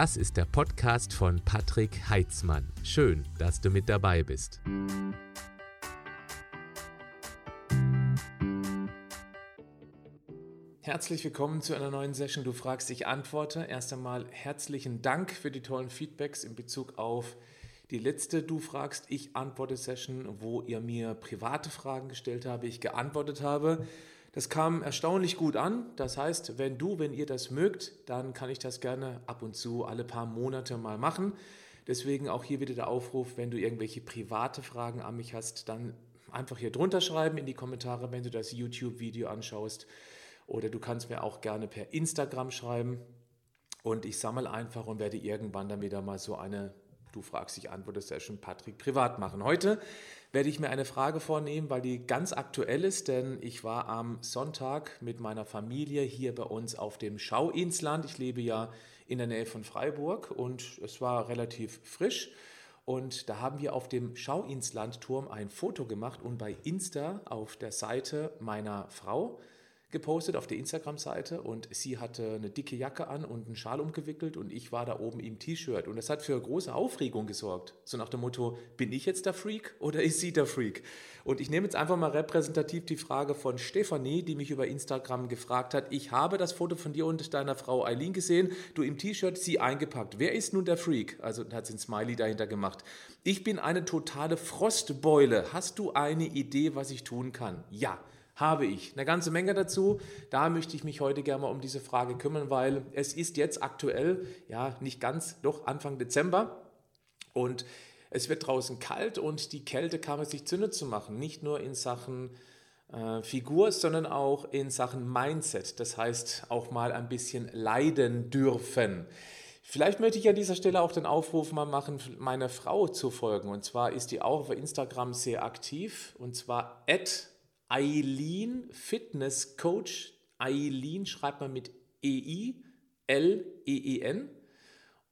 Das ist der Podcast von Patrick Heitzmann. Schön, dass du mit dabei bist. Herzlich willkommen zu einer neuen Session. Du fragst, ich antworte. Erst einmal herzlichen Dank für die tollen Feedbacks in Bezug auf die letzte Du fragst, ich antworte Session, wo ihr mir private Fragen gestellt habt, ich geantwortet habe. Das kam erstaunlich gut an. Das heißt, wenn du, wenn ihr das mögt, dann kann ich das gerne ab und zu alle paar Monate mal machen. Deswegen auch hier wieder der Aufruf, wenn du irgendwelche private Fragen an mich hast, dann einfach hier drunter schreiben in die Kommentare, wenn du das YouTube-Video anschaust. Oder du kannst mir auch gerne per Instagram schreiben. Und ich sammle einfach und werde irgendwann dann wieder mal so eine Du fragst, ich antworte Session Patrick privat machen. Heute werde ich mir eine Frage vornehmen, weil die ganz aktuell ist, denn ich war am Sonntag mit meiner Familie hier bei uns auf dem Schauinsland. Ich lebe ja in der Nähe von Freiburg und es war relativ frisch. Und da haben wir auf dem Schauinslandturm ein Foto gemacht und bei Insta auf der Seite meiner Frau gepostet auf der Instagram-Seite und sie hatte eine dicke Jacke an und einen Schal umgewickelt und ich war da oben im T-Shirt und das hat für große Aufregung gesorgt. So nach dem Motto, bin ich jetzt der Freak oder ist sie der Freak? Und ich nehme jetzt einfach mal repräsentativ die Frage von Stefanie, die mich über Instagram gefragt hat. Ich habe das Foto von dir und deiner Frau Eileen gesehen, du im T-Shirt, sie eingepackt. Wer ist nun der Freak? Also hat sie ein Smiley dahinter gemacht. Ich bin eine totale Frostbeule. Hast du eine Idee, was ich tun kann? Ja habe ich. Eine ganze Menge dazu. Da möchte ich mich heute gerne mal um diese Frage kümmern, weil es ist jetzt aktuell, ja, nicht ganz, doch Anfang Dezember und es wird draußen kalt und die Kälte kann man sich zunutze machen. Nicht nur in Sachen äh, Figur, sondern auch in Sachen Mindset. Das heißt, auch mal ein bisschen leiden dürfen. Vielleicht möchte ich an dieser Stelle auch den Aufruf mal machen, meiner Frau zu folgen. Und zwar ist die auch auf Instagram sehr aktiv. Und zwar at Eileen Fitness Coach. Eileen schreibt man mit E-I-L-E-E-N.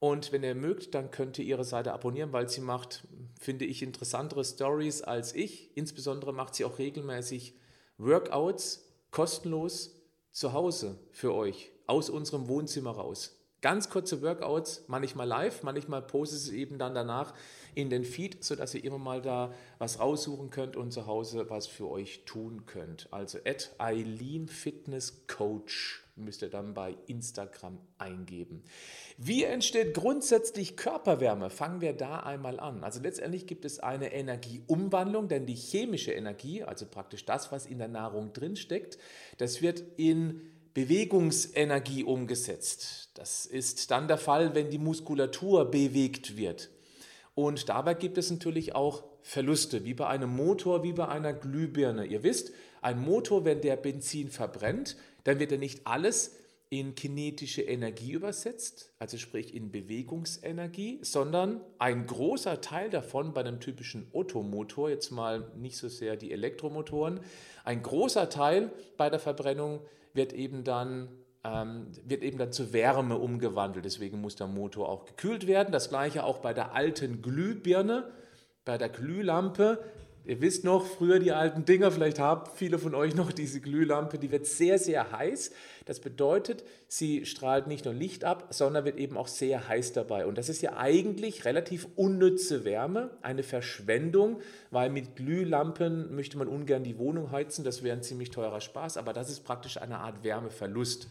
Und wenn ihr mögt, dann könnt ihr ihre Seite abonnieren, weil sie macht, finde ich, interessantere Stories als ich. Insbesondere macht sie auch regelmäßig Workouts kostenlos zu Hause für euch, aus unserem Wohnzimmer raus. Ganz kurze Workouts, manchmal live, manchmal postet es eben dann danach in den Feed, sodass ihr immer mal da was raussuchen könnt und zu Hause was für euch tun könnt. Also at Eileen Fitness Coach müsst ihr dann bei Instagram eingeben. Wie entsteht grundsätzlich Körperwärme? Fangen wir da einmal an. Also letztendlich gibt es eine Energieumwandlung, denn die chemische Energie, also praktisch das, was in der Nahrung drinsteckt, das wird in Bewegungsenergie umgesetzt. Das ist dann der Fall, wenn die Muskulatur bewegt wird. Und dabei gibt es natürlich auch Verluste, wie bei einem Motor, wie bei einer Glühbirne. Ihr wisst, ein Motor, wenn der Benzin verbrennt, dann wird er nicht alles in kinetische Energie übersetzt, also sprich in Bewegungsenergie, sondern ein großer Teil davon bei einem typischen Ottomotor, jetzt mal nicht so sehr die Elektromotoren, ein großer Teil bei der Verbrennung wird eben dann ähm, wird eben dann zu Wärme umgewandelt. Deswegen muss der Motor auch gekühlt werden. Das gleiche auch bei der alten Glühbirne, bei der Glühlampe. Ihr wisst noch, früher die alten Dinger, vielleicht haben viele von euch noch diese Glühlampe, die wird sehr, sehr heiß. Das bedeutet, sie strahlt nicht nur Licht ab, sondern wird eben auch sehr heiß dabei. Und das ist ja eigentlich relativ unnütze Wärme, eine Verschwendung, weil mit Glühlampen möchte man ungern die Wohnung heizen, das wäre ein ziemlich teurer Spaß, aber das ist praktisch eine Art Wärmeverlust.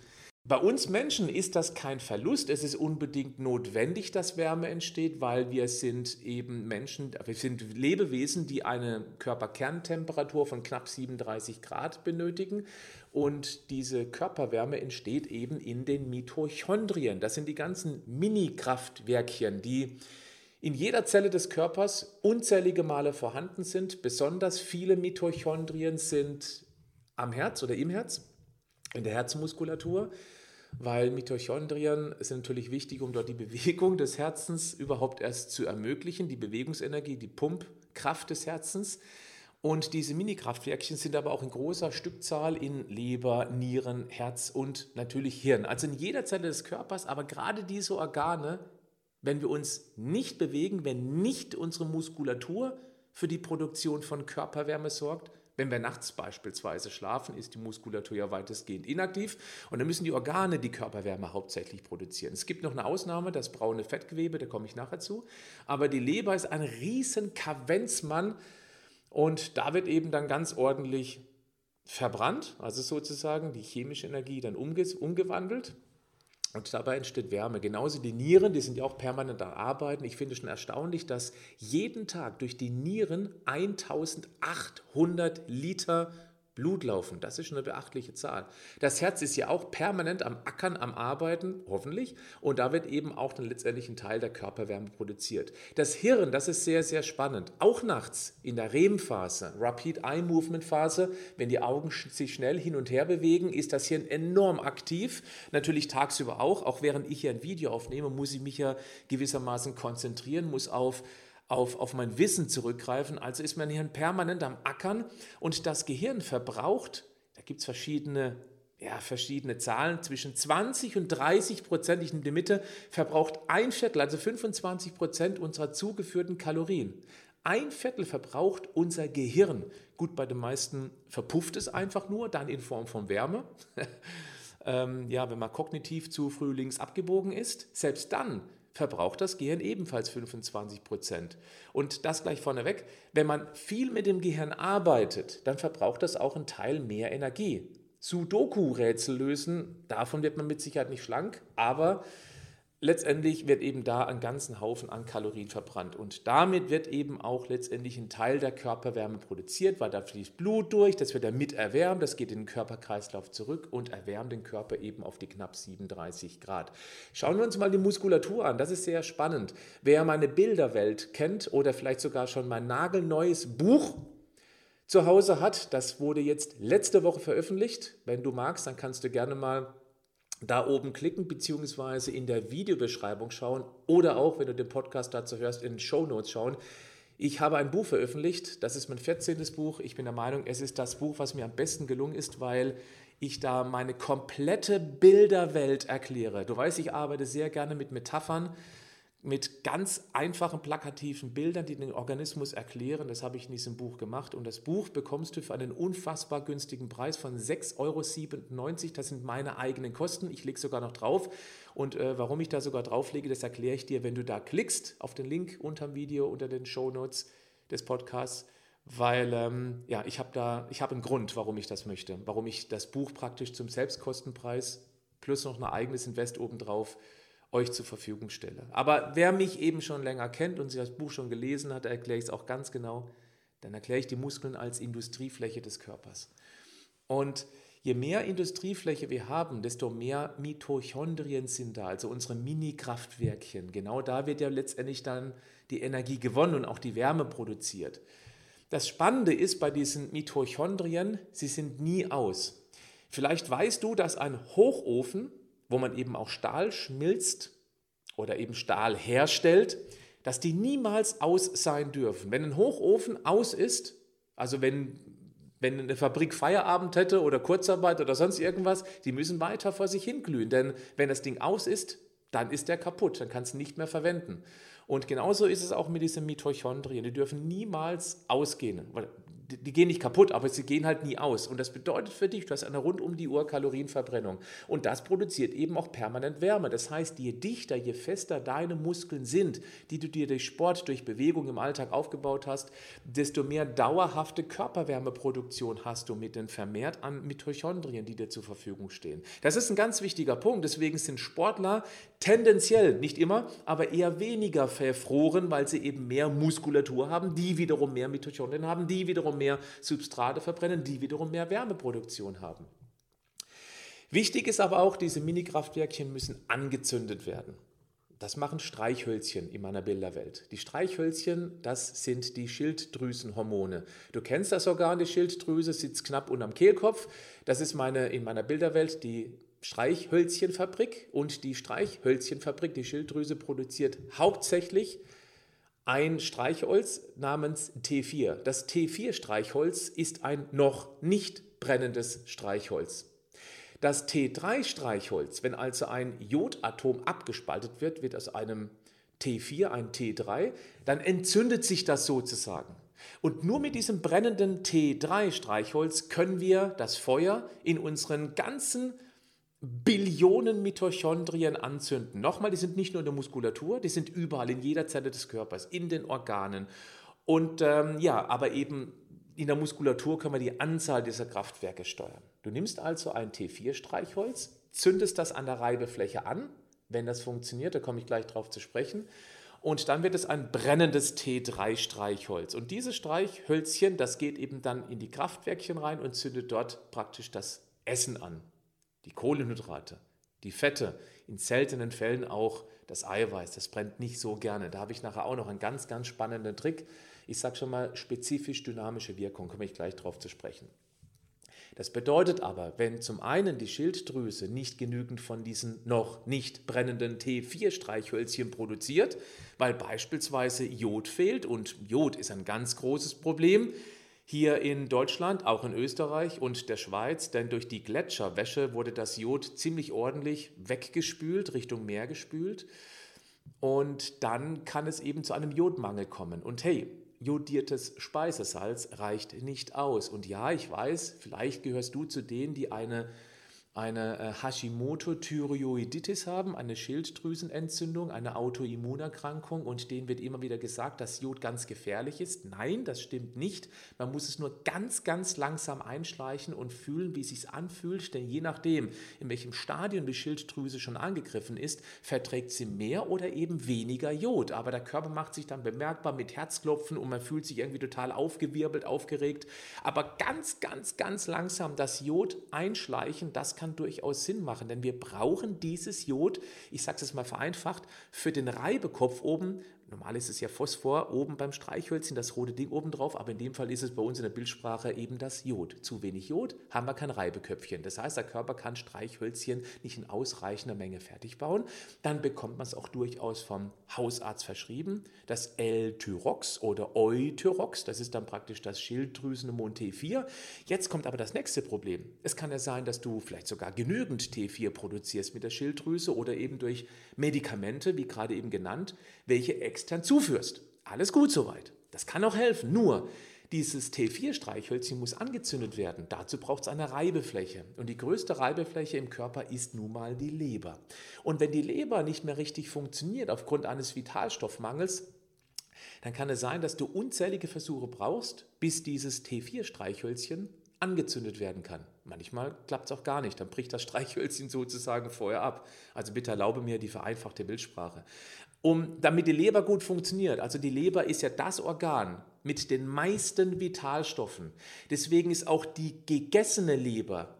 Bei uns Menschen ist das kein Verlust, es ist unbedingt notwendig, dass Wärme entsteht, weil wir sind eben Menschen, wir sind Lebewesen, die eine Körperkerntemperatur von knapp 37 Grad benötigen und diese Körperwärme entsteht eben in den Mitochondrien. Das sind die ganzen Mini-Kraftwerkchen, die in jeder Zelle des Körpers unzählige Male vorhanden sind. Besonders viele Mitochondrien sind am Herz oder im Herz, in der Herzmuskulatur weil Mitochondrien sind natürlich wichtig, um dort die Bewegung des Herzens überhaupt erst zu ermöglichen, die Bewegungsenergie, die Pumpkraft des Herzens. Und diese Mini-Kraftwerkchen sind aber auch in großer Stückzahl in Leber, Nieren, Herz und natürlich Hirn. Also in jeder Zelle des Körpers, aber gerade diese Organe, wenn wir uns nicht bewegen, wenn nicht unsere Muskulatur für die Produktion von Körperwärme sorgt, Wenn wir nachts beispielsweise schlafen, ist die Muskulatur ja weitestgehend inaktiv und dann müssen die Organe die Körperwärme hauptsächlich produzieren. Es gibt noch eine Ausnahme, das braune Fettgewebe, da komme ich nachher zu. Aber die Leber ist ein riesen Kavenzmann und da wird eben dann ganz ordentlich verbrannt, also sozusagen die chemische Energie dann umgewandelt und dabei entsteht Wärme. Genauso die Nieren, die sind ja auch permanent am Arbeiten. Ich finde schon erstaunlich, dass jeden Tag durch die Nieren 1800 Liter Blut laufen. Das ist eine beachtliche Zahl. Das Herz ist ja auch permanent am Ackern, am Arbeiten, hoffentlich. Und da wird eben auch dann letztendlich ein Teil der Körperwärme produziert. Das Hirn, das ist sehr, sehr spannend. Auch nachts in der REM-Phase, Rapid Eye Movement Phase, wenn die Augen sich schnell hin und her bewegen, ist das Hirn enorm aktiv. Natürlich tagsüber auch. Auch während ich hier ein Video aufnehme, muss ich mich ja gewissermaßen konzentrieren, muss auf auf, auf mein Wissen zurückgreifen. Also ist mein Hirn permanent am Ackern und das Gehirn verbraucht, da gibt es verschiedene, ja, verschiedene Zahlen, zwischen 20 und 30 Prozent, ich nehme die Mitte, verbraucht ein Viertel, also 25 Prozent unserer zugeführten Kalorien. Ein Viertel verbraucht unser Gehirn. Gut, bei den meisten verpufft es einfach nur, dann in Form von Wärme. ähm, ja, wenn man kognitiv zu früh links abgebogen ist, selbst dann verbraucht das Gehirn ebenfalls 25 Prozent. Und das gleich vorneweg, wenn man viel mit dem Gehirn arbeitet, dann verbraucht das auch einen Teil mehr Energie. Sudoku-Rätsel lösen, davon wird man mit Sicherheit nicht schlank, aber letztendlich wird eben da ein ganzen Haufen an Kalorien verbrannt. Und damit wird eben auch letztendlich ein Teil der Körperwärme produziert, weil da fließt Blut durch, das wird damit erwärmt, das geht in den Körperkreislauf zurück und erwärmt den Körper eben auf die knapp 37 Grad. Schauen wir uns mal die Muskulatur an, das ist sehr spannend. Wer meine Bilderwelt kennt oder vielleicht sogar schon mein nagelneues Buch zu Hause hat, das wurde jetzt letzte Woche veröffentlicht. Wenn du magst, dann kannst du gerne mal da oben klicken beziehungsweise in der Videobeschreibung schauen oder auch, wenn du den Podcast dazu hörst, in den Show Notes schauen. Ich habe ein Buch veröffentlicht, das ist mein 14. Buch. Ich bin der Meinung, es ist das Buch, was mir am besten gelungen ist, weil ich da meine komplette Bilderwelt erkläre. Du weißt, ich arbeite sehr gerne mit Metaphern mit ganz einfachen plakativen Bildern, die den Organismus erklären. Das habe ich in diesem Buch gemacht. Und das Buch bekommst du für einen unfassbar günstigen Preis von 6,97 Euro. Das sind meine eigenen Kosten. Ich lege sogar noch drauf. Und äh, warum ich da sogar drauflege, das erkläre ich dir, wenn du da klickst auf den Link unter dem Video, unter den Show Notes des Podcasts. Weil ähm, ja, ich habe da, ich habe einen Grund, warum ich das möchte, warum ich das Buch praktisch zum Selbstkostenpreis plus noch ein eigenes Invest obendrauf euch zur Verfügung stelle. Aber wer mich eben schon länger kennt und sich das Buch schon gelesen hat, erkläre ich es auch ganz genau, dann erkläre ich die Muskeln als Industriefläche des Körpers. Und je mehr Industriefläche wir haben, desto mehr Mitochondrien sind da, also unsere Mini-Kraftwerkchen. Genau da wird ja letztendlich dann die Energie gewonnen und auch die Wärme produziert. Das Spannende ist bei diesen Mitochondrien, sie sind nie aus. Vielleicht weißt du, dass ein Hochofen wo man eben auch Stahl schmilzt oder eben Stahl herstellt, dass die niemals aus sein dürfen. Wenn ein Hochofen aus ist, also wenn, wenn eine Fabrik Feierabend hätte oder Kurzarbeit oder sonst irgendwas, die müssen weiter vor sich hinglühen. Denn wenn das Ding aus ist, dann ist der kaputt, dann kannst du nicht mehr verwenden. Und genauso ist es auch mit diesen Mitochondrien. Die dürfen niemals ausgehen die, gehen nicht kaputt, aber sie gehen halt nie aus. Und das bedeutet für dich, du hast eine rund um die Uhr Kalorienverbrennung. Und das produziert eben auch permanent Wärme. Das heißt, je dichter, je fester deine Muskeln sind, die du dir durch Sport, durch Bewegung im Alltag aufgebaut hast, desto mehr dauerhafte Körperwärmeproduktion hast du mit den vermehrt an Mitochondrien, die dir zur Verfügung stehen. Das ist ein ganz wichtiger Punkt. Deswegen sind Sportler tendenziell, nicht immer, aber eher weniger verfroren, weil sie eben mehr Muskulatur haben, die wiederum mehr Mitochondrien haben, die wiederum mehr Substrate verbrennen, die wiederum mehr Wärmeproduktion haben. Wichtig ist aber auch, diese Mini-Kraftwerkchen müssen angezündet werden. Das machen Streichhölzchen in meiner Bilderwelt. Die Streichhölzchen, das sind die Schilddrüsenhormone. Du kennst das Organ, die Schilddrüse sitzt knapp unterm Kehlkopf. Das ist meine, in meiner Bilderwelt die Streichhölzchenfabrik. Und die Streichhölzchenfabrik, die Schilddrüse, produziert hauptsächlich ein Streichholz namens T4. Das T4-Streichholz ist ein noch nicht brennendes Streichholz. Das T3-Streichholz, wenn also ein Jodatom abgespaltet wird, wird aus einem T4 ein T3, dann entzündet sich das sozusagen. Und nur mit diesem brennenden T3-Streichholz können wir das Feuer in unseren ganzen Billionen Mitochondrien anzünden. Nochmal, die sind nicht nur in der Muskulatur, die sind überall in jeder Zelle des Körpers, in den Organen. Und ähm, ja, aber eben in der Muskulatur können wir die Anzahl dieser Kraftwerke steuern. Du nimmst also ein T4-Streichholz, zündest das an der Reibefläche an, wenn das funktioniert, da komme ich gleich drauf zu sprechen. Und dann wird es ein brennendes T3-Streichholz. Und dieses Streichhölzchen, das geht eben dann in die Kraftwerkchen rein und zündet dort praktisch das Essen an. Die Kohlenhydrate, die Fette, in seltenen Fällen auch das Eiweiß. Das brennt nicht so gerne. Da habe ich nachher auch noch einen ganz, ganz spannenden Trick. Ich sage schon mal spezifisch dynamische Wirkung, komme ich gleich drauf zu sprechen. Das bedeutet aber, wenn zum einen die Schilddrüse nicht genügend von diesen noch nicht brennenden T4-Streichhölzchen produziert, weil beispielsweise Jod fehlt und Jod ist ein ganz großes Problem, hier in Deutschland, auch in Österreich und der Schweiz, denn durch die Gletscherwäsche wurde das Jod ziemlich ordentlich weggespült, Richtung Meer gespült. Und dann kann es eben zu einem Jodmangel kommen. Und hey, jodiertes Speisesalz reicht nicht aus. Und ja, ich weiß, vielleicht gehörst du zu denen, die eine eine äh, Hashimoto-Thyreoiditis haben, eine Schilddrüsenentzündung, eine Autoimmunerkrankung und denen wird immer wieder gesagt, dass Jod ganz gefährlich ist. Nein, das stimmt nicht. Man muss es nur ganz, ganz langsam einschleichen und fühlen, wie es sich anfühlt, denn je nachdem, in welchem Stadium die Schilddrüse schon angegriffen ist, verträgt sie mehr oder eben weniger Jod. Aber der Körper macht sich dann bemerkbar mit Herzklopfen und man fühlt sich irgendwie total aufgewirbelt, aufgeregt. Aber ganz, ganz, ganz langsam das Jod einschleichen, das kann kann durchaus Sinn machen, denn wir brauchen dieses Jod, ich sage es mal vereinfacht, für den Reibekopf oben Normal ist es ja Phosphor oben beim Streichhölzchen, das rote Ding oben drauf, aber in dem Fall ist es bei uns in der Bildsprache eben das Jod. Zu wenig Jod haben wir kein Reibeköpfchen. Das heißt, der Körper kann Streichhölzchen nicht in ausreichender Menge fertig bauen. Dann bekommt man es auch durchaus vom Hausarzt verschrieben. Das L-Tyrox oder Eutyrox, das ist dann praktisch das Schilddrüsenhormon T4. Jetzt kommt aber das nächste Problem. Es kann ja sein, dass du vielleicht sogar genügend T4 produzierst mit der Schilddrüse oder eben durch Medikamente, wie gerade eben genannt, welche extern zuführst. Alles gut soweit. Das kann auch helfen. Nur, dieses T4-Streichhölzchen muss angezündet werden. Dazu braucht es eine Reibefläche. Und die größte Reibefläche im Körper ist nun mal die Leber. Und wenn die Leber nicht mehr richtig funktioniert aufgrund eines Vitalstoffmangels, dann kann es sein, dass du unzählige Versuche brauchst, bis dieses T4-Streichhölzchen angezündet werden kann. Manchmal klappt es auch gar nicht, dann bricht das Streichhölzchen sozusagen vorher ab. Also bitte erlaube mir die vereinfachte Bildsprache um, damit die Leber gut funktioniert. Also die Leber ist ja das Organ mit den meisten Vitalstoffen. Deswegen ist auch die gegessene Leber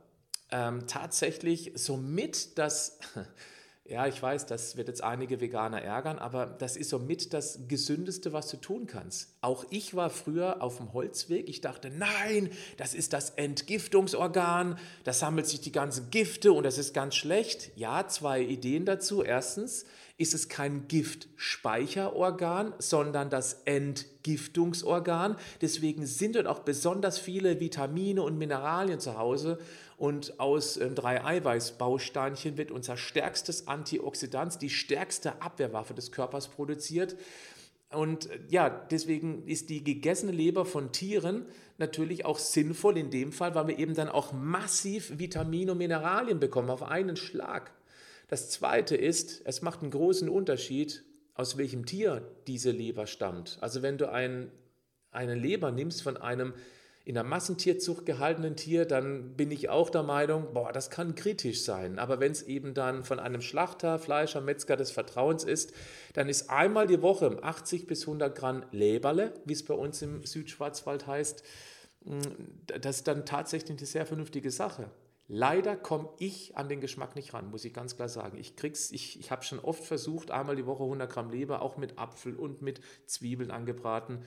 ähm, tatsächlich somit das, ja, ich weiß, das wird jetzt einige Veganer ärgern, aber das ist somit das Gesündeste, was du tun kannst. Auch ich war früher auf dem Holzweg. Ich dachte, nein, das ist das Entgiftungsorgan, da sammelt sich die ganzen Gifte und das ist ganz schlecht. Ja, zwei Ideen dazu. Erstens, ist es kein Giftspeicherorgan, sondern das Entgiftungsorgan. Deswegen sind dort auch besonders viele Vitamine und Mineralien zu Hause. Und aus äh, drei Eiweißbausteinchen wird unser stärkstes Antioxidant, die stärkste Abwehrwaffe des Körpers produziert. Und äh, ja, deswegen ist die gegessene Leber von Tieren natürlich auch sinnvoll in dem Fall, weil wir eben dann auch massiv Vitamine und Mineralien bekommen auf einen Schlag. Das Zweite ist, es macht einen großen Unterschied, aus welchem Tier diese Leber stammt. Also wenn du ein, eine Leber nimmst von einem in der Massentierzucht gehaltenen Tier, dann bin ich auch der Meinung, boah, das kann kritisch sein. Aber wenn es eben dann von einem Schlachter, Fleischer, Metzger des Vertrauens ist, dann ist einmal die Woche 80 bis 100 Gramm Leberle, wie es bei uns im Südschwarzwald heißt, das ist dann tatsächlich eine sehr vernünftige Sache. Leider komme ich an den Geschmack nicht ran, muss ich ganz klar sagen. Ich krieg's, ich, ich habe schon oft versucht, einmal die Woche 100 Gramm Leber, auch mit Apfel und mit Zwiebeln angebraten.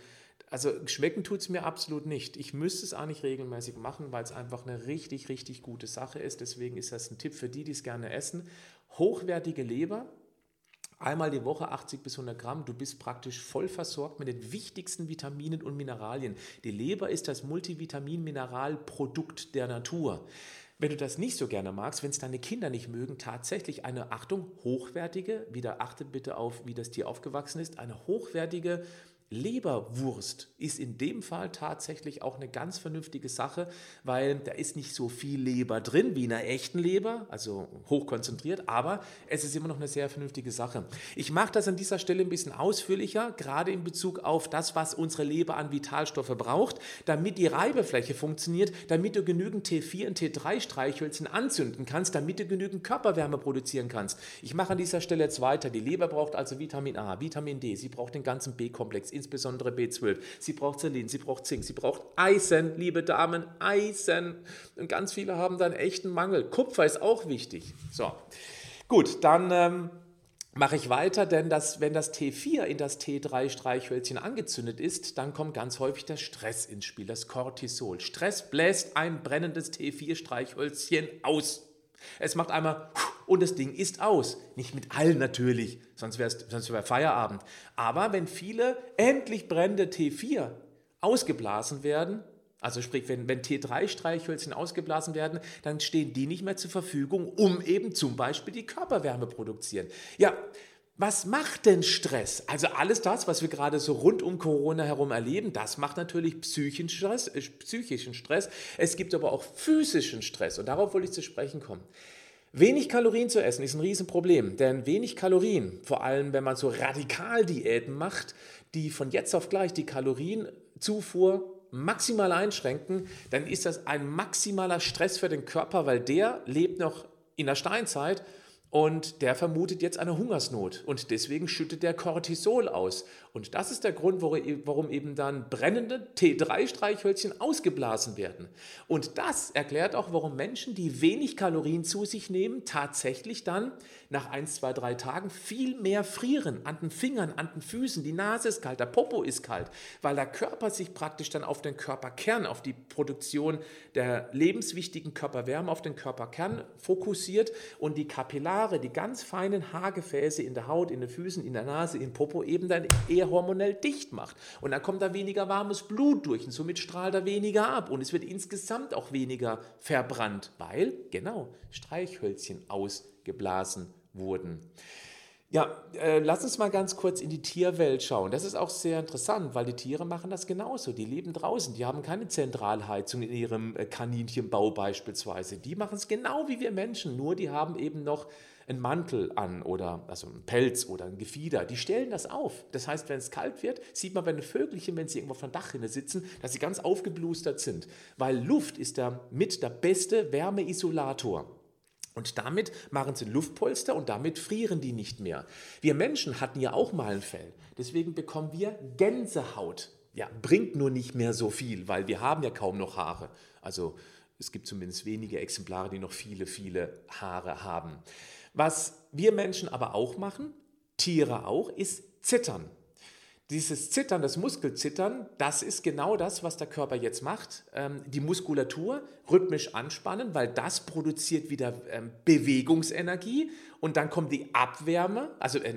Also schmecken tut es mir absolut nicht. Ich müsste es eigentlich regelmäßig machen, weil es einfach eine richtig, richtig gute Sache ist. Deswegen ist das ein Tipp für die, die es gerne essen. Hochwertige Leber, einmal die Woche 80 bis 100 Gramm. Du bist praktisch voll versorgt mit den wichtigsten Vitaminen und Mineralien. Die Leber ist das Multivitamin-Mineralprodukt der Natur wenn du das nicht so gerne magst, wenn es deine Kinder nicht mögen, tatsächlich eine, Achtung, hochwertige, wieder achte bitte auf, wie das Tier aufgewachsen ist, eine hochwertige Leberwurst ist in dem Fall tatsächlich auch eine ganz vernünftige Sache, weil da ist nicht so viel Leber drin wie in einer echten Leber, also hochkonzentriert, aber es ist immer noch eine sehr vernünftige Sache. Ich mache das an dieser Stelle ein bisschen ausführlicher, gerade in Bezug auf das, was unsere Leber an Vitalstoffe braucht, damit die Reibefläche funktioniert, damit du genügend T4 und T3 Streichhölzchen anzünden kannst, damit du genügend Körperwärme produzieren kannst. Ich mache an dieser Stelle jetzt weiter. Die Leber braucht also Vitamin A, Vitamin D, sie braucht den ganzen B-Komplex, insbesondere B12. Sie braucht Selin, sie braucht Zink, sie braucht Eisen, liebe Damen, Eisen. Und ganz viele haben da einen echten Mangel. Kupfer ist auch wichtig. So, gut, dann ähm, mache ich weiter, denn das, wenn das T4 in das T3-Streichhölzchen angezündet ist, dann kommt ganz häufig der Stress ins Spiel, das Cortisol. Stress bläst ein brennendes T4-Streichhölzchen aus. Es macht einmal und das Ding ist aus. Nicht mit allen natürlich, sonst wäre sonst wär Feierabend. Aber wenn viele endlich brennende T4 ausgeblasen werden, also sprich, wenn, wenn T3-Streichhölzchen ausgeblasen werden, dann stehen die nicht mehr zur Verfügung, um eben zum Beispiel die Körperwärme produzieren. Ja, was macht denn Stress? Also alles das, was wir gerade so rund um Corona herum erleben, das macht natürlich psychischen Stress, äh, psychischen Stress. Es gibt aber auch physischen Stress und darauf wollte ich zu sprechen kommen. Wenig Kalorien zu essen ist ein Riesenproblem, denn wenig Kalorien, vor allem wenn man so Radikaldiäten macht, die von jetzt auf gleich die Kalorienzufuhr maximal einschränken, dann ist das ein maximaler Stress für den Körper, weil der lebt noch in der Steinzeit und der vermutet jetzt eine Hungersnot und deswegen schüttet der Cortisol aus. Und das ist der Grund, warum eben dann brennende T3-Streichhölzchen ausgeblasen werden. Und das erklärt auch, warum Menschen, die wenig Kalorien zu sich nehmen, tatsächlich dann nach 1, 2, 3 Tagen viel mehr frieren. An den Fingern, an den Füßen, die Nase ist kalt, der Popo ist kalt, weil der Körper sich praktisch dann auf den Körperkern, auf die Produktion der lebenswichtigen Körperwärme, auf den Körperkern fokussiert und die Kapillare, die ganz feinen Haargefäße in der Haut, in den Füßen, in der Nase, im Popo eben dann eher hormonell dicht macht. Und dann kommt da weniger warmes Blut durch und somit strahlt er weniger ab. Und es wird insgesamt auch weniger verbrannt, weil, genau, Streichhölzchen ausgeblasen wurden. Ja, äh, lass uns mal ganz kurz in die Tierwelt schauen. Das ist auch sehr interessant, weil die Tiere machen das genauso. Die leben draußen, die haben keine Zentralheizung in ihrem äh, Kaninchenbau beispielsweise. Die machen es genau wie wir Menschen, nur die haben eben noch einen Mantel an oder also einen Pelz oder ein Gefieder. Die stellen das auf. Das heißt, wenn es kalt wird, sieht man bei den Vögelchen, wenn sie irgendwo auf der Dachrinne sitzen, dass sie ganz aufgeblustert sind. Weil Luft ist der mit der beste Wärmeisolator. Und damit machen sie Luftpolster und damit frieren die nicht mehr. Wir Menschen hatten ja auch mal ein Fell. Deswegen bekommen wir Gänsehaut. Ja, bringt nur nicht mehr so viel, weil wir haben ja kaum noch Haare. Also es gibt zumindest wenige Exemplare, die noch viele, viele Haare haben. Was wir Menschen aber auch machen, Tiere auch, ist zittern. Dieses Zittern, das Muskelzittern, das ist genau das, was der Körper jetzt macht. Ähm, die Muskulatur rhythmisch anspannen, weil das produziert wieder ähm, Bewegungsenergie und dann kommt die Abwärme, also äh,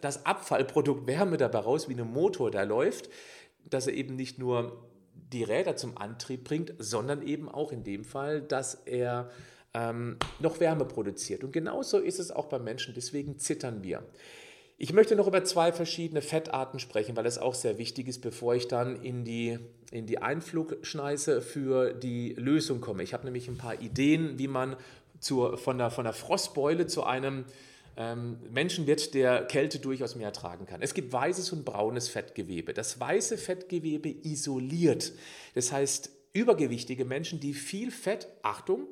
das Abfallprodukt Wärme dabei raus, wie ein Motor, der läuft, dass er eben nicht nur die Räder zum Antrieb bringt, sondern eben auch in dem Fall, dass er ähm, noch Wärme produziert. Und genauso ist es auch beim Menschen, deswegen zittern wir. Ich möchte noch über zwei verschiedene Fettarten sprechen, weil es auch sehr wichtig ist, bevor ich dann in die, in die Einflugschneise für die Lösung komme. Ich habe nämlich ein paar Ideen, wie man zur, von, der, von der Frostbeule zu einem ähm, Menschen wird, der Kälte durchaus mehr tragen kann. Es gibt weißes und braunes Fettgewebe. Das weiße Fettgewebe isoliert. Das heißt, übergewichtige Menschen, die viel Fett, Achtung,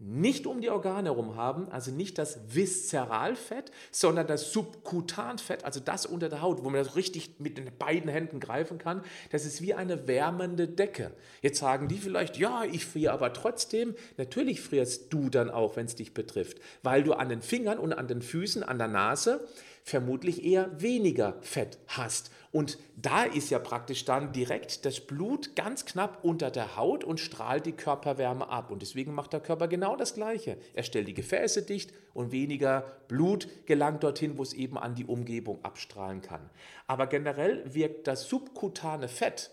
nicht um die Organe herum haben, also nicht das Viszeralfett, sondern das Subkutanfett, also das unter der Haut, wo man das richtig mit den beiden Händen greifen kann. Das ist wie eine wärmende Decke. Jetzt sagen die vielleicht, ja, ich friere aber trotzdem. Natürlich frierst du dann auch, wenn es dich betrifft, weil du an den Fingern und an den Füßen, an der Nase vermutlich eher weniger Fett hast. Und da ist ja praktisch dann direkt das Blut ganz knapp unter der Haut und strahlt die Körperwärme ab. Und deswegen macht der Körper genau das Gleiche. Er stellt die Gefäße dicht und weniger Blut gelangt dorthin, wo es eben an die Umgebung abstrahlen kann. Aber generell wirkt das subkutane Fett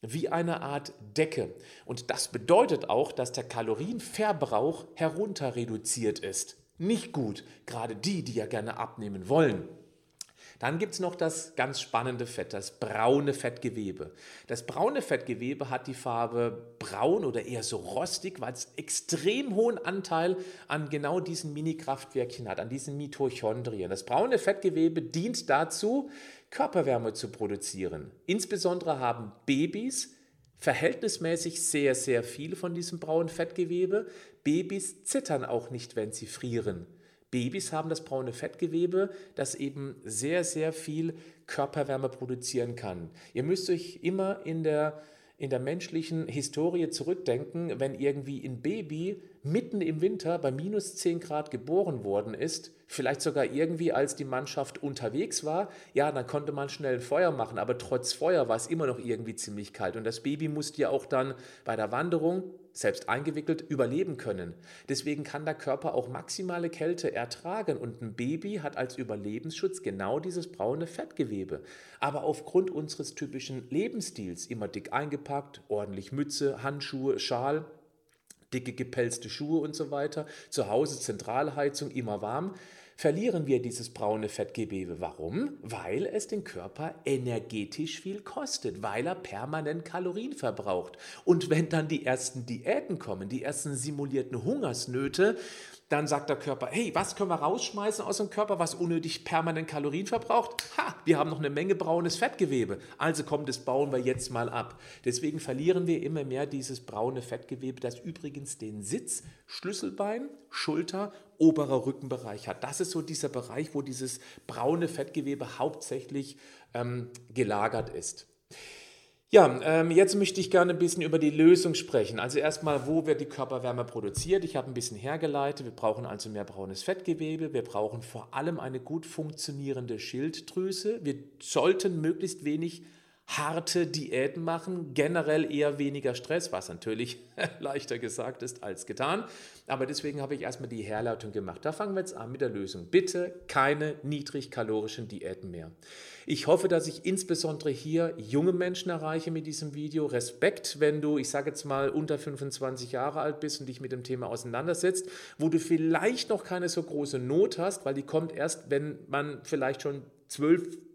wie eine Art Decke. Und das bedeutet auch, dass der Kalorienverbrauch herunter reduziert ist. Nicht gut, gerade die, die ja gerne abnehmen wollen. Dann gibt es noch das ganz spannende Fett, das braune Fettgewebe. Das braune Fettgewebe hat die Farbe braun oder eher so rostig, weil es extrem hohen Anteil an genau diesen Mini-Kraftwerkchen hat, an diesen Mitochondrien. Das braune Fettgewebe dient dazu, Körperwärme zu produzieren. Insbesondere haben Babys verhältnismäßig sehr, sehr viel von diesem braunen Fettgewebe. Babys zittern auch nicht, wenn sie frieren. Babys haben das braune Fettgewebe, das eben sehr, sehr viel Körperwärme produzieren kann. Ihr müsst euch immer in der, in der menschlichen Historie zurückdenken, wenn irgendwie ein Baby mitten im Winter bei minus 10 Grad geboren worden ist, vielleicht sogar irgendwie als die Mannschaft unterwegs war, ja, dann konnte man schnell ein Feuer machen, aber trotz Feuer war es immer noch irgendwie ziemlich kalt und das Baby musste ja auch dann bei der Wanderung selbst eingewickelt überleben können. Deswegen kann der Körper auch maximale Kälte ertragen und ein Baby hat als Überlebensschutz genau dieses braune Fettgewebe. Aber aufgrund unseres typischen Lebensstils, immer dick eingepackt, ordentlich Mütze, Handschuhe, Schal, dicke gepelzte Schuhe und so weiter, zu Hause Zentralheizung, immer warm, verlieren wir dieses braune Fettgewebe. Warum? Weil es den Körper energetisch viel kostet, weil er permanent Kalorien verbraucht. Und wenn dann die ersten Diäten kommen, die ersten simulierten Hungersnöte, dann sagt der Körper, hey, was können wir rausschmeißen aus dem Körper, was unnötig permanent Kalorien verbraucht? Ha, wir haben noch eine Menge braunes Fettgewebe. Also kommt, das bauen wir jetzt mal ab. Deswegen verlieren wir immer mehr dieses braune Fettgewebe, das übrigens den Sitz, Schlüsselbein, Schulter, oberer Rückenbereich hat. Das ist so dieser Bereich, wo dieses braune Fettgewebe hauptsächlich ähm, gelagert ist. Ja, ähm, jetzt möchte ich gerne ein bisschen über die Lösung sprechen. Also erstmal, wo wird die Körperwärme produziert? Ich habe ein bisschen hergeleitet. Wir brauchen also mehr braunes Fettgewebe. Wir brauchen vor allem eine gut funktionierende Schilddrüse. Wir sollten möglichst wenig harte Diäten machen, generell eher weniger Stress, was natürlich leichter gesagt ist als getan. Aber deswegen habe ich erstmal die Herleitung gemacht. Da fangen wir jetzt an mit der Lösung. Bitte keine niedrigkalorischen Diäten mehr. Ich hoffe, dass ich insbesondere hier junge Menschen erreiche mit diesem Video. Respekt, wenn du, ich sage jetzt mal, unter 25 Jahre alt bist und dich mit dem Thema auseinandersetzt, wo du vielleicht noch keine so große Not hast, weil die kommt erst, wenn man vielleicht schon 12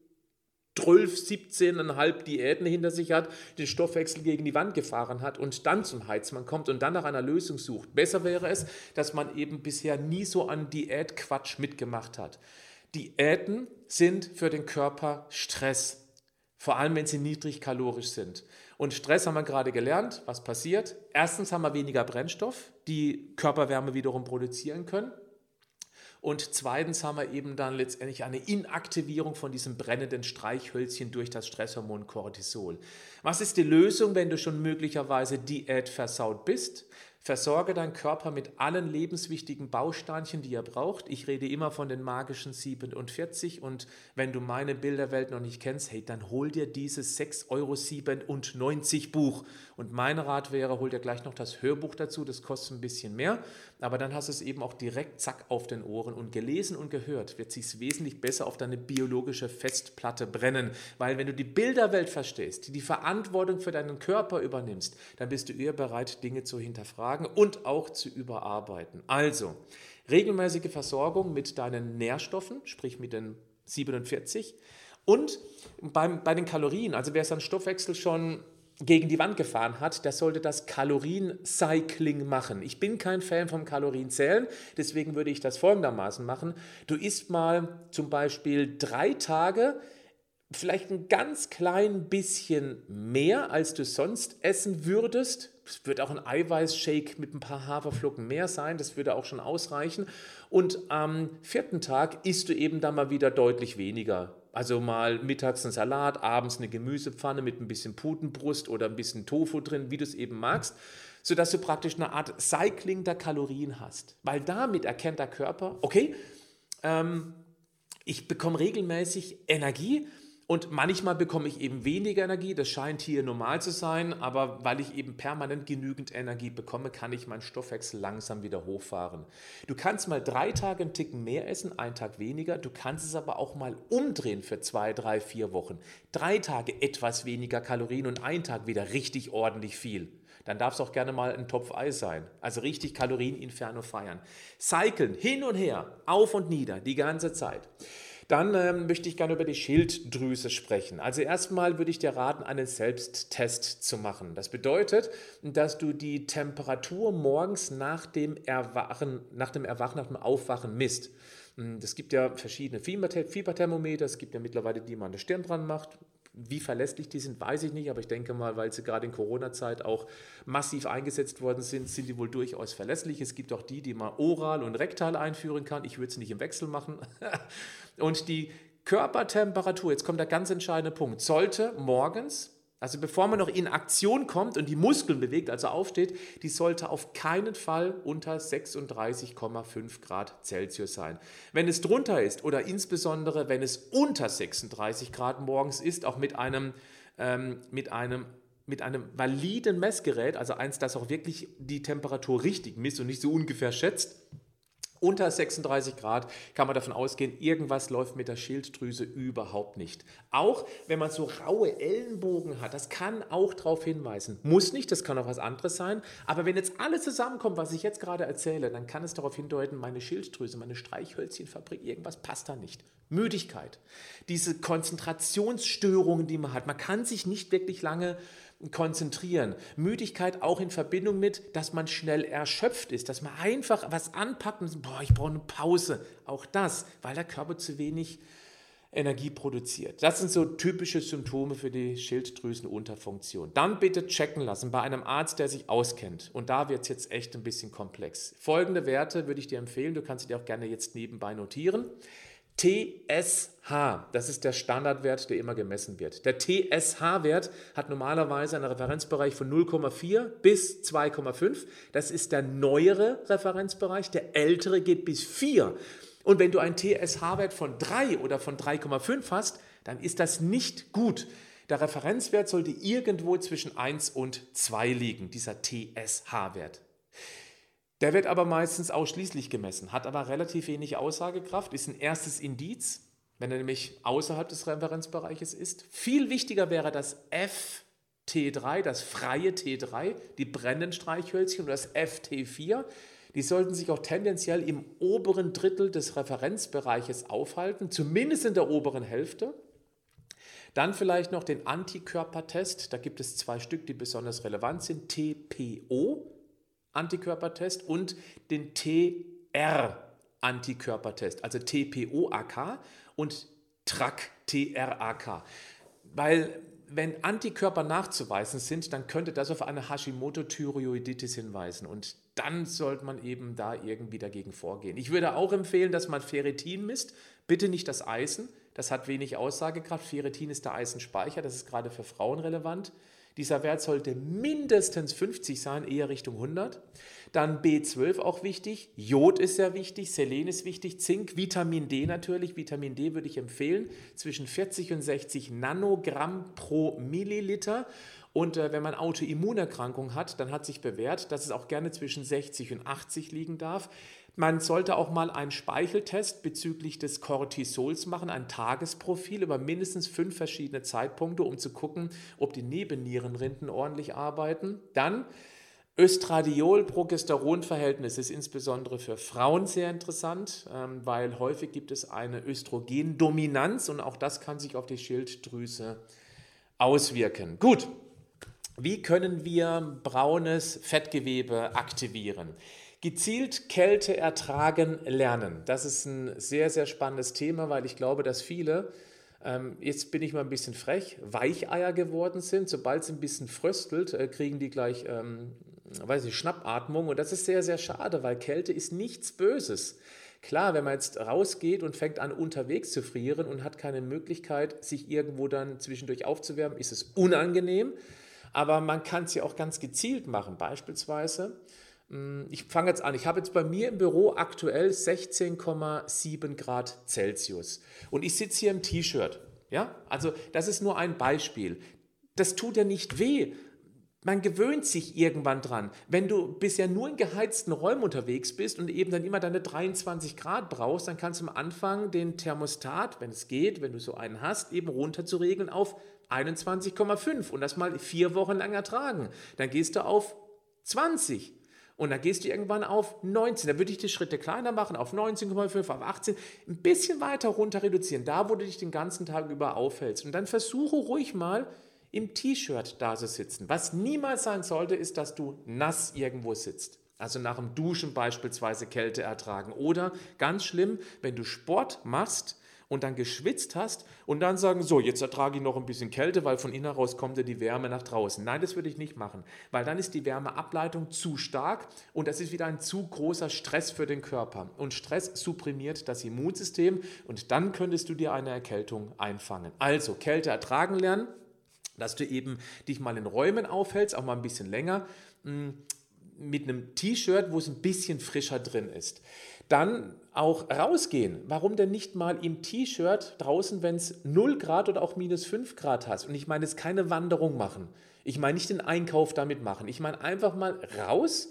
12, 17,5 Diäten hinter sich hat, den Stoffwechsel gegen die Wand gefahren hat und dann zum Heizmann kommt und dann nach einer Lösung sucht. Besser wäre es, dass man eben bisher nie so an Diätquatsch mitgemacht hat. Diäten sind für den Körper Stress, vor allem wenn sie niedrig kalorisch sind. Und Stress haben wir gerade gelernt. Was passiert? Erstens haben wir weniger Brennstoff, die Körperwärme wiederum produzieren können. Und zweitens haben wir eben dann letztendlich eine Inaktivierung von diesem brennenden Streichhölzchen durch das Stresshormon Cortisol. Was ist die Lösung, wenn du schon möglicherweise Diät versaut bist? Versorge deinen Körper mit allen lebenswichtigen Bausteinchen, die er braucht. Ich rede immer von den magischen 47 und wenn du meine Bilderwelt noch nicht kennst, hey, dann hol dir dieses 6,97 Euro Buch. Und mein Rat wäre, hol dir gleich noch das Hörbuch dazu, das kostet ein bisschen mehr, aber dann hast du es eben auch direkt zack auf den Ohren und gelesen und gehört, wird sich wesentlich besser auf deine biologische Festplatte brennen, weil wenn du die Bilderwelt verstehst, die die Verantwortung für deinen Körper übernimmst, dann bist du eher bereit, Dinge zu hinterfragen und auch zu überarbeiten. Also, regelmäßige Versorgung mit deinen Nährstoffen, sprich mit den 47 und beim, bei den Kalorien, also wer seinen Stoffwechsel schon gegen die Wand gefahren hat, der sollte das Kaloriencycling machen. Ich bin kein Fan vom Kalorienzählen, deswegen würde ich das folgendermaßen machen. Du isst mal zum Beispiel drei Tage vielleicht ein ganz klein bisschen mehr, als du sonst essen würdest. Wird auch ein Eiweißshake mit ein paar Haferflocken mehr sein, das würde auch schon ausreichen. Und am vierten Tag isst du eben dann mal wieder deutlich weniger. Also mal mittags ein Salat, abends eine Gemüsepfanne mit ein bisschen Putenbrust oder ein bisschen Tofu drin, wie du es eben magst, sodass du praktisch eine Art Cycling der Kalorien hast. Weil damit erkennt der Körper, okay, ähm, ich bekomme regelmäßig Energie, und manchmal bekomme ich eben weniger Energie, das scheint hier normal zu sein, aber weil ich eben permanent genügend Energie bekomme, kann ich meinen Stoffwechsel langsam wieder hochfahren. Du kannst mal drei Tage einen Ticken mehr essen, einen Tag weniger, du kannst es aber auch mal umdrehen für zwei, drei, vier Wochen. Drei Tage etwas weniger Kalorien und ein Tag wieder richtig ordentlich viel. Dann darf es auch gerne mal ein Topf Eis sein. Also richtig Kalorieninferno feiern. Cyclen, hin und her, auf und nieder, die ganze Zeit. Dann ähm, möchte ich gerne über die Schilddrüse sprechen. Also erstmal würde ich dir raten, einen Selbsttest zu machen. Das bedeutet, dass du die Temperatur morgens nach dem Erwachen, nach dem Erwachen, nach dem Aufwachen misst. Es hm, gibt ja verschiedene Fieberthermometer, es gibt ja mittlerweile die, die man an der Stirn dran macht. Wie verlässlich die sind, weiß ich nicht, aber ich denke mal, weil sie gerade in Corona-Zeit auch massiv eingesetzt worden sind, sind die wohl durchaus verlässlich. Es gibt auch die, die man oral und rektal einführen kann. Ich würde es nicht im Wechsel machen. und die Körpertemperatur, jetzt kommt der ganz entscheidende Punkt, sollte morgens also bevor man noch in Aktion kommt und die Muskeln bewegt, also aufsteht, die sollte auf keinen Fall unter 36,5 Grad Celsius sein. Wenn es drunter ist oder insbesondere wenn es unter 36 Grad morgens ist, auch mit einem, ähm, mit einem mit einem validen Messgerät, also eins, das auch wirklich die Temperatur richtig misst und nicht so ungefähr schätzt, unter 36 Grad kann man davon ausgehen, irgendwas läuft mit der Schilddrüse überhaupt nicht. Auch wenn man so raue Ellenbogen hat, das kann auch darauf hinweisen. Muss nicht, das kann auch was anderes sein. Aber wenn jetzt alles zusammenkommt, was ich jetzt gerade erzähle, dann kann es darauf hindeuten, meine Schilddrüse, meine Streichhölzchenfabrik, irgendwas passt da nicht. Müdigkeit, diese Konzentrationsstörungen, die man hat. Man kann sich nicht wirklich lange konzentrieren. Müdigkeit auch in Verbindung mit, dass man schnell erschöpft ist, dass man einfach was anpackt und sagt, boah, ich brauche eine Pause. Auch das, weil der Körper zu wenig Energie produziert. Das sind so typische Symptome für die Schilddrüsenunterfunktion. Dann bitte checken lassen bei einem Arzt, der sich auskennt. Und da wird es jetzt echt ein bisschen komplex. Folgende Werte würde ich dir empfehlen, du kannst sie dir auch gerne jetzt nebenbei notieren. TSH, das ist der Standardwert, der immer gemessen wird. Der TSH-Wert hat normalerweise einen Referenzbereich von 0,4 bis 2,5. Das ist der neuere Referenzbereich. Der ältere geht bis 4. Und wenn du einen TSH-Wert von 3 oder von 3,5 hast, dann ist das nicht gut. Der Referenzwert sollte irgendwo zwischen 1 und 2 liegen, dieser TSH-Wert. Der wird aber meistens ausschließlich gemessen, hat aber relativ wenig Aussagekraft, ist ein erstes Indiz, wenn er nämlich außerhalb des Referenzbereiches ist. Viel wichtiger wäre das FT3, das freie T3, die brennenden Streichhölzchen und das FT4. Die sollten sich auch tendenziell im oberen Drittel des Referenzbereiches aufhalten, zumindest in der oberen Hälfte. Dann vielleicht noch den Antikörpertest. Da gibt es zwei Stück, die besonders relevant sind. TPO, Antikörpertest und den TR-Antikörpertest, also TPOAK und TRAK, TRAK. Weil wenn Antikörper nachzuweisen sind, dann könnte das auf eine Hashimoto-Thyreoiditis hinweisen und dann sollte man eben da irgendwie dagegen vorgehen. Ich würde auch empfehlen, dass man Ferritin misst, bitte nicht das Eisen, das hat wenig Aussagekraft. Ferritin ist der Eisenspeicher, das ist gerade für Frauen relevant. Dieser Wert sollte mindestens 50 sein, eher Richtung 100. Dann B12 auch wichtig, Jod ist sehr wichtig, Selen ist wichtig, Zink, Vitamin D natürlich. Vitamin D würde ich empfehlen, zwischen 40 und 60 Nanogramm pro Milliliter. Und äh, wenn man Autoimmunerkrankung hat, dann hat sich bewährt, dass es auch gerne zwischen 60 und 80 liegen darf. Man sollte auch mal einen Speicheltest bezüglich des Cortisols machen, ein Tagesprofil über mindestens fünf verschiedene Zeitpunkte, um zu gucken, ob die Nebennierenrinden ordentlich arbeiten. Dann Östradiol-Progesteron-Verhältnis ist insbesondere für Frauen sehr interessant, ähm, weil häufig gibt es eine Östrogendominanz und auch das kann sich auf die Schilddrüse auswirken. Gut, wie können wir braunes Fettgewebe aktivieren? Gezielt Kälte ertragen lernen. Das ist ein sehr, sehr spannendes Thema, weil ich glaube, dass viele, ähm, jetzt bin ich mal ein bisschen frech, Weicheier geworden sind. Sobald es ein bisschen fröstelt, äh, kriegen die gleich, ähm, weiß ich, Schnappatmung. Und das ist sehr, sehr schade, weil Kälte ist nichts Böses. Klar, wenn man jetzt rausgeht und fängt an, unterwegs zu frieren und hat keine Möglichkeit, sich irgendwo dann zwischendurch aufzuwärmen, ist es unangenehm. Aber man kann es ja auch ganz gezielt machen. Beispielsweise ich fange jetzt an. Ich habe jetzt bei mir im Büro aktuell 16,7 Grad Celsius. Und ich sitze hier im T-Shirt. Ja? Also, das ist nur ein Beispiel. Das tut ja nicht weh. Man gewöhnt sich irgendwann dran. Wenn du bisher nur in geheizten Räumen unterwegs bist und eben dann immer deine 23 Grad brauchst, dann kannst du am Anfang den Thermostat, wenn es geht, wenn du so einen hast, eben runterzuregeln auf 21,5 und das mal vier Wochen lang ertragen. Dann gehst du auf 20 Und dann gehst du irgendwann auf 19. Da würde ich die Schritte kleiner machen, auf 19,5, auf 18, ein bisschen weiter runter reduzieren, da wo du dich den ganzen Tag über aufhältst. Und dann versuche ruhig mal im T-Shirt da zu sitzen. Was niemals sein sollte, ist, dass du nass irgendwo sitzt. Also nach dem Duschen beispielsweise Kälte ertragen. Oder ganz schlimm, wenn du Sport machst, und dann geschwitzt hast und dann sagen, so, jetzt ertrage ich noch ein bisschen Kälte, weil von innen heraus kommt ja die Wärme nach draußen. Nein, das würde ich nicht machen, weil dann ist die Wärmeableitung zu stark und das ist wieder ein zu großer Stress für den Körper. Und Stress supprimiert das Immunsystem und dann könntest du dir eine Erkältung einfangen. Also Kälte ertragen lernen, dass du eben dich mal in Räumen aufhältst, auch mal ein bisschen länger hm, mit einem T-Shirt, wo es ein bisschen frischer drin ist. Dann auch rausgehen. Warum denn nicht mal im T-Shirt draußen, wenn es 0 Grad oder auch minus 5 Grad hast? Und ich meine jetzt keine Wanderung machen. Ich meine nicht den Einkauf damit machen. Ich meine einfach mal raus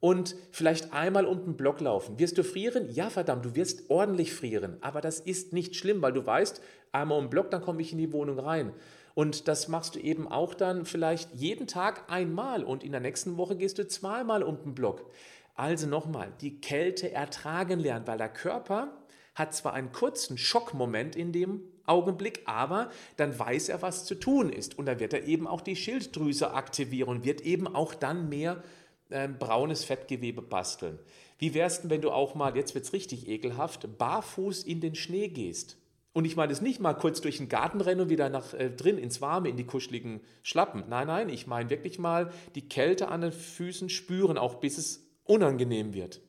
und vielleicht einmal um den Block laufen. Wirst du frieren? Ja, verdammt, du wirst ordentlich frieren. Aber das ist nicht schlimm, weil du weißt, einmal um den Block, dann komme ich in die Wohnung rein. Und das machst du eben auch dann vielleicht jeden Tag einmal und in der nächsten Woche gehst du zweimal um den Block. Also nochmal, die Kälte ertragen lernen, weil der Körper hat zwar einen kurzen Schockmoment in dem Augenblick, aber dann weiß er, was zu tun ist. Und dann wird er eben auch die Schilddrüse aktivieren und wird eben auch dann mehr äh, braunes Fettgewebe basteln. Wie wär's denn, wenn du auch mal, jetzt wird es richtig ekelhaft, barfuß in den Schnee gehst? Und ich meine es nicht mal kurz durch den Garten rennen und wieder nach äh, drin ins Warme, in die kuscheligen Schlappen. Nein, nein, ich meine wirklich mal die Kälte an den Füßen spüren, auch bis es unangenehm wird.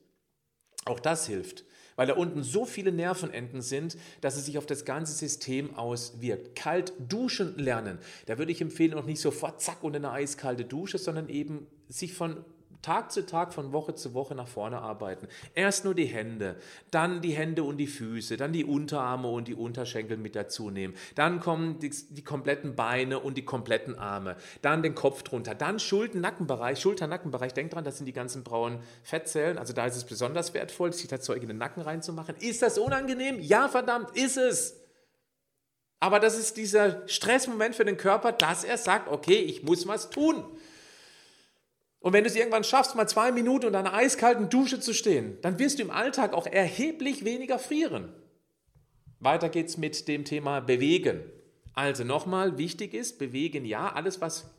Auch das hilft, weil da unten so viele Nervenenden sind, dass es sich auf das ganze System auswirkt. Kalt duschen lernen. Da würde ich empfehlen, auch nicht sofort zack unter eine eiskalte Dusche, sondern eben sich von Tag zu Tag, von Woche zu Woche nach vorne arbeiten. Erst nur die Hände, dann die Hände und die Füße, dann die Unterarme und die Unterschenkel mit dazu nehmen. Dann kommen die, die kompletten Beine und die kompletten Arme. Dann den Kopf drunter. Dann Schulter-Nackenbereich. Schulter-Nackenbereich. Denkt dran, das sind die ganzen braunen Fettzellen. Also da ist es besonders wertvoll, sich das Zeug in den Nacken reinzumachen. Ist das unangenehm? Ja, verdammt, ist es. Aber das ist dieser Stressmoment für den Körper, dass er sagt, okay, ich muss was tun. Und wenn du es irgendwann schaffst, mal zwei Minuten unter einer eiskalten Dusche zu stehen, dann wirst du im Alltag auch erheblich weniger frieren. Weiter geht's mit dem Thema Bewegen. Also nochmal, wichtig ist, bewegen ja, alles was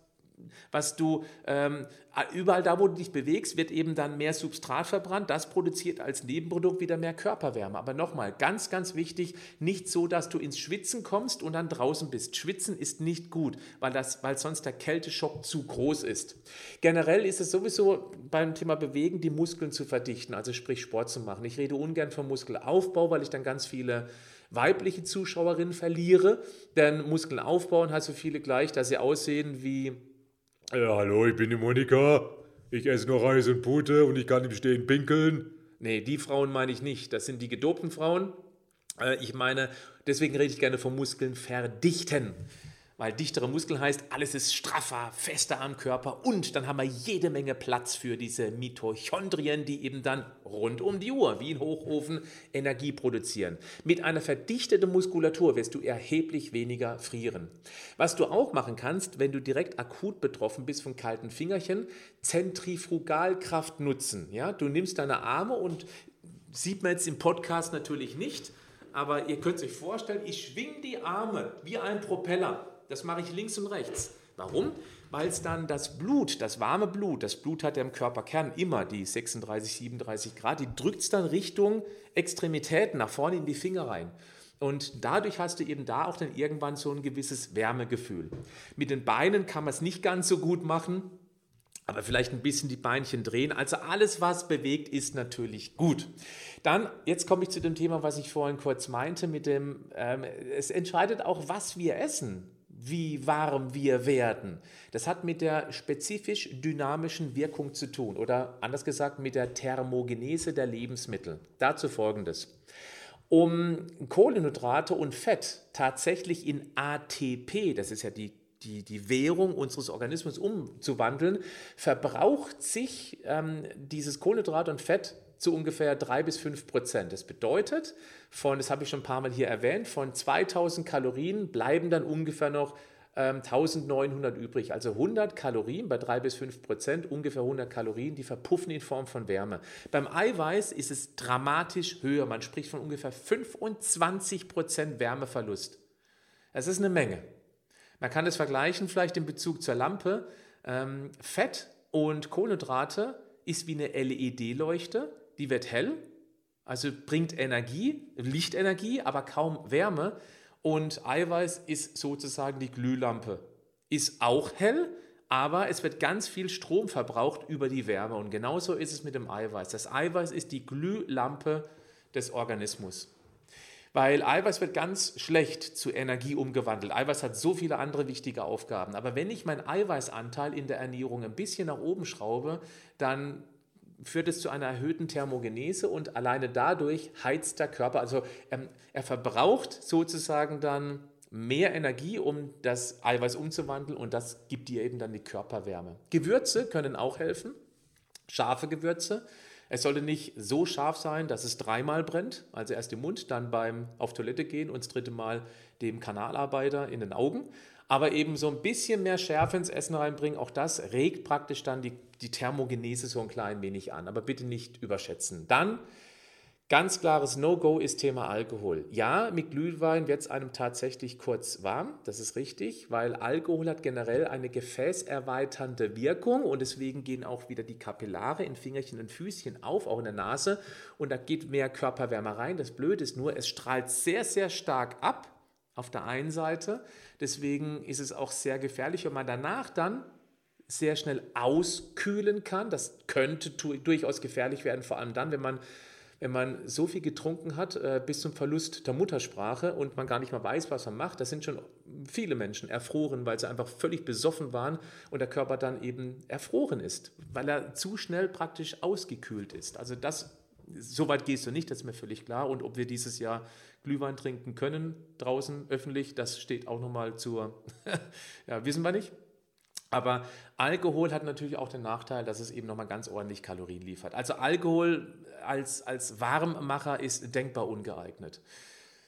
was du ähm, überall da, wo du dich bewegst, wird eben dann mehr Substrat verbrannt. Das produziert als Nebenprodukt wieder mehr Körperwärme. Aber nochmal, ganz, ganz wichtig, nicht so, dass du ins Schwitzen kommst und dann draußen bist. Schwitzen ist nicht gut, weil, das, weil sonst der Kälteschock zu groß ist. Generell ist es sowieso beim Thema Bewegen, die Muskeln zu verdichten, also sprich Sport zu machen. Ich rede ungern vom Muskelaufbau, weil ich dann ganz viele weibliche Zuschauerinnen verliere. Denn Muskeln aufbauen hat so viele gleich, dass sie aussehen wie ja, hallo, ich bin die Monika. Ich esse nur Reis und Pute und ich kann im Stehen pinkeln. Nee, die Frauen meine ich nicht. Das sind die gedopten Frauen. Äh, ich meine, deswegen rede ich gerne vom Muskeln verdichten weil dichtere Muskeln heißt, alles ist straffer, fester am Körper und dann haben wir jede Menge Platz für diese Mitochondrien, die eben dann rund um die Uhr, wie ein Hochofen, Energie produzieren. Mit einer verdichteten Muskulatur wirst du erheblich weniger frieren. Was du auch machen kannst, wenn du direkt akut betroffen bist von kalten Fingerchen, Zentrifugalkraft nutzen. Ja? Du nimmst deine Arme und sieht man jetzt im Podcast natürlich nicht, aber ihr könnt euch vorstellen, ich schwinge die Arme wie ein Propeller das mache ich links und rechts. Warum? Weil es dann das Blut, das warme Blut, das Blut hat ja im Körperkern immer die 36, 37 Grad, die drückt es dann Richtung Extremitäten, nach vorne in die Finger rein. Und dadurch hast du eben da auch dann irgendwann so ein gewisses Wärmegefühl. Mit den Beinen kann man es nicht ganz so gut machen, aber vielleicht ein bisschen die Beinchen drehen. Also alles, was bewegt, ist natürlich gut. Dann, jetzt komme ich zu dem Thema, was ich vorhin kurz meinte, mit dem, ähm, es entscheidet auch, was wir essen wie warm wir werden. Das hat mit der spezifisch dynamischen Wirkung zu tun oder anders gesagt mit der Thermogenese der Lebensmittel. Dazu folgendes. Um Kohlenhydrate und Fett tatsächlich in ATP, das ist ja die die, die Währung unseres Organismus umzuwandeln, verbraucht sich ähm, dieses Kohlenhydrat und Fett zu ungefähr 3 bis 5 Prozent. Das bedeutet, von, das habe ich schon ein paar Mal hier erwähnt, von 2000 Kalorien bleiben dann ungefähr noch ähm, 1900 übrig. Also 100 Kalorien bei 3 bis 5 Prozent, ungefähr 100 Kalorien, die verpuffen in Form von Wärme. Beim Eiweiß ist es dramatisch höher. Man spricht von ungefähr 25 Prozent Wärmeverlust. Das ist eine Menge. Man kann es vergleichen vielleicht in Bezug zur Lampe. Ähm, Fett und Kohlenhydrate ist wie eine LED-Leuchte, die wird hell, also bringt Energie, Lichtenergie, aber kaum Wärme. Und Eiweiß ist sozusagen die Glühlampe. Ist auch hell, aber es wird ganz viel Strom verbraucht über die Wärme. Und genauso ist es mit dem Eiweiß. Das Eiweiß ist die Glühlampe des Organismus. Weil Eiweiß wird ganz schlecht zu Energie umgewandelt. Eiweiß hat so viele andere wichtige Aufgaben. Aber wenn ich meinen Eiweißanteil in der Ernährung ein bisschen nach oben schraube, dann führt es zu einer erhöhten Thermogenese und alleine dadurch heizt der Körper. Also ähm, er verbraucht sozusagen dann mehr Energie, um das Eiweiß umzuwandeln und das gibt dir eben dann die Körperwärme. Gewürze können auch helfen, scharfe Gewürze. Es sollte nicht so scharf sein, dass es dreimal brennt, also erst im Mund, dann beim auf Toilette gehen und das dritte Mal dem Kanalarbeiter in den Augen. Aber eben so ein bisschen mehr Schärfe ins Essen reinbringen, auch das regt praktisch dann die, die Thermogenese so ein klein wenig an. Aber bitte nicht überschätzen. Dann Ganz klares No-Go ist Thema Alkohol. Ja, mit Glühwein wird es einem tatsächlich kurz warm, das ist richtig, weil Alkohol hat generell eine gefäßerweiternde Wirkung und deswegen gehen auch wieder die Kapillare in Fingerchen und Füßchen auf, auch in der Nase und da geht mehr Körperwärme rein. Das Blöde ist nur, es strahlt sehr, sehr stark ab auf der einen Seite. Deswegen ist es auch sehr gefährlich, wenn man danach dann sehr schnell auskühlen kann. Das könnte durchaus gefährlich werden, vor allem dann, wenn man wenn man so viel getrunken hat äh, bis zum Verlust der Muttersprache und man gar nicht mal weiß, was man macht, da sind schon viele Menschen erfroren, weil sie einfach völlig besoffen waren und der Körper dann eben erfroren ist, weil er zu schnell praktisch ausgekühlt ist. Also das, so weit gehst du nicht, das ist mir völlig klar. Und ob wir dieses Jahr Glühwein trinken können draußen öffentlich, das steht auch nochmal zur, ja, wissen wir nicht. Aber Alkohol hat natürlich auch den Nachteil, dass es eben nochmal ganz ordentlich Kalorien liefert. Also Alkohol als, als Warmmacher ist denkbar ungeeignet.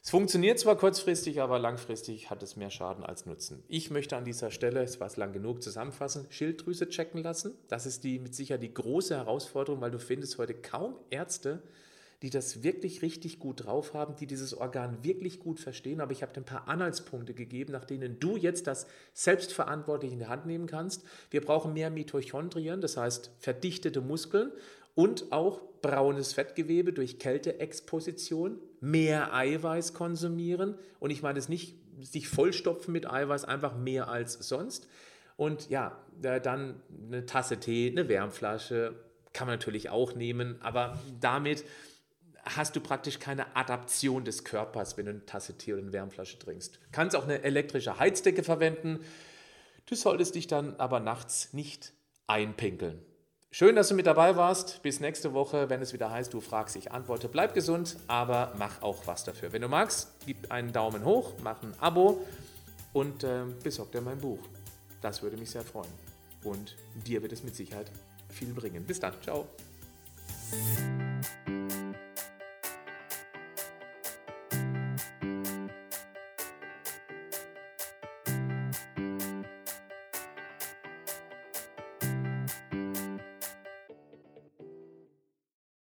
Es funktioniert zwar kurzfristig, aber langfristig hat es mehr Schaden als Nutzen. Ich möchte an dieser Stelle, es war es lang genug, zusammenfassen, Schilddrüse checken lassen. Das ist die mit Sicherheit die große Herausforderung, weil du findest heute kaum Ärzte, die das wirklich richtig gut drauf haben, die dieses Organ wirklich gut verstehen. Aber ich habe dir ein paar Anhaltspunkte gegeben, nach denen du jetzt das selbstverantwortlich in die Hand nehmen kannst. Wir brauchen mehr Mitochondrien, das heißt verdichtete Muskeln und auch braunes Fettgewebe durch Kälteexposition, mehr Eiweiß konsumieren. Und ich meine es nicht sich vollstopfen mit Eiweiß, einfach mehr als sonst. Und ja, dann eine Tasse Tee, eine Wärmflasche, kann man natürlich auch nehmen, aber damit hast du praktisch keine Adaption des Körpers, wenn du eine Tasse Tee oder eine Wärmflasche trinkst. Du kannst auch eine elektrische Heizdecke verwenden. Du solltest dich dann aber nachts nicht einpinkeln. Schön, dass du mit dabei warst. Bis nächste Woche, wenn es wieder heißt, du fragst, ich antworte. Bleib gesund, aber mach auch was dafür. Wenn du magst, gib einen Daumen hoch, mach ein Abo und äh, besorg dir mein Buch. Das würde mich sehr freuen. Und dir wird es mit Sicherheit viel bringen. Bis dann. Ciao.